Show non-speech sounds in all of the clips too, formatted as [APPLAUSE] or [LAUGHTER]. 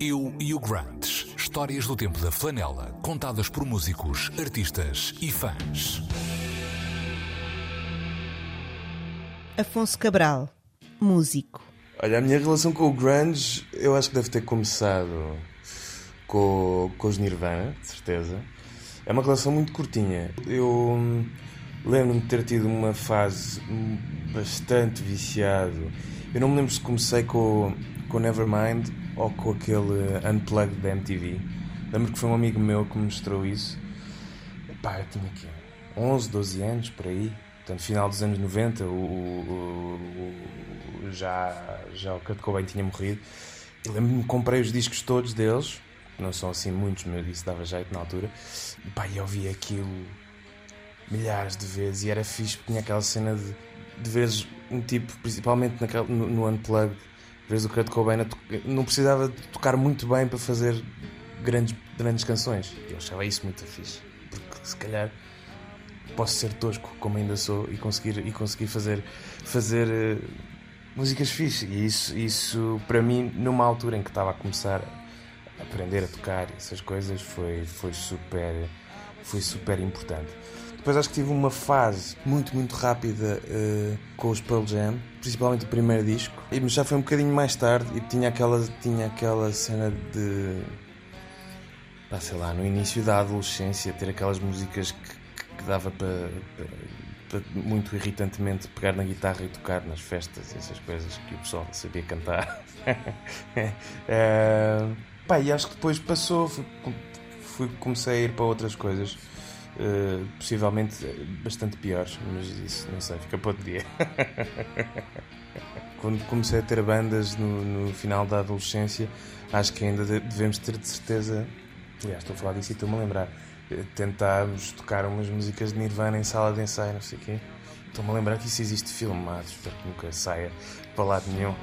Eu e o Grant. Histórias do tempo da flanela, contadas por músicos, artistas e fãs. Afonso Cabral, músico. Olha, a minha relação com o grunge, eu acho que deve ter começado com, com os Nirvana, de certeza. É uma relação muito curtinha. Eu hum, lembro-me de ter tido uma fase bastante viciado. Eu não me lembro se comecei com, com Nevermind ou com aquele Unplugged da MTV. Lembro que foi um amigo meu que me mostrou isso. Pá, eu tinha aqui 11, 12 anos, por aí. Portanto, final dos anos 90, o, o, o, já, já o Kurt Cobain tinha morrido. E lembro-me que comprei os discos todos deles, não são assim muitos, mas isso dava jeito na altura. E pá, eu ouvi aquilo milhares de vezes e era fixe, porque tinha aquela cena de, de vezes um tipo, principalmente naquele, no, no Unplugged, vezes o Kurt Cobain não precisava de tocar muito bem para fazer grandes, grandes canções. Eu achava isso muito fixe, porque se calhar posso ser tosco como ainda sou e conseguir, e conseguir fazer, fazer uh, músicas fixe. E isso, isso, para mim, numa altura em que estava a começar a aprender a tocar essas coisas, foi, foi, super, foi super importante. Depois acho que tive uma fase muito, muito rápida uh, com os Pearl Jam, principalmente o primeiro disco, mas já foi um bocadinho mais tarde e tinha aquela, tinha aquela cena de. Pá, sei lá, no início da adolescência, ter aquelas músicas que que dava para, muito irritantemente pegar na guitarra e tocar nas festas e essas coisas que o pessoal sabia cantar. é, [LAUGHS] pá, e acho que depois passou, fui, comecei a ir para outras coisas. Uh, possivelmente bastante piores, mas isso não sei, fica para outro dia. [LAUGHS] Quando comecei a ter bandas no, no, final da adolescência, acho que ainda devemos ter de certeza. Aliás, estou a falar disso e estou-me a lembrar tentámos tocar umas músicas de Nirvana em sala de ensaio, não sei o quê. Estou-me a lembrar que isso existe filmado, espero que nunca saia para lado nenhum.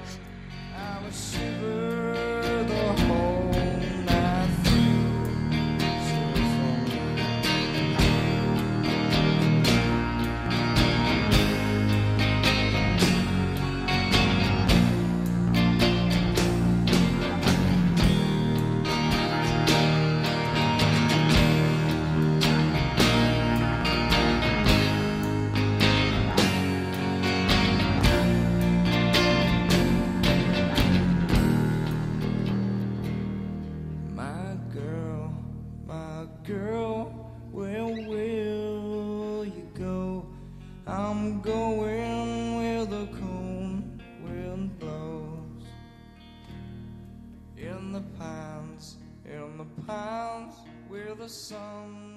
Where will you go? I'm going where the cold wind blows. In the pines, in the pines, where the sun.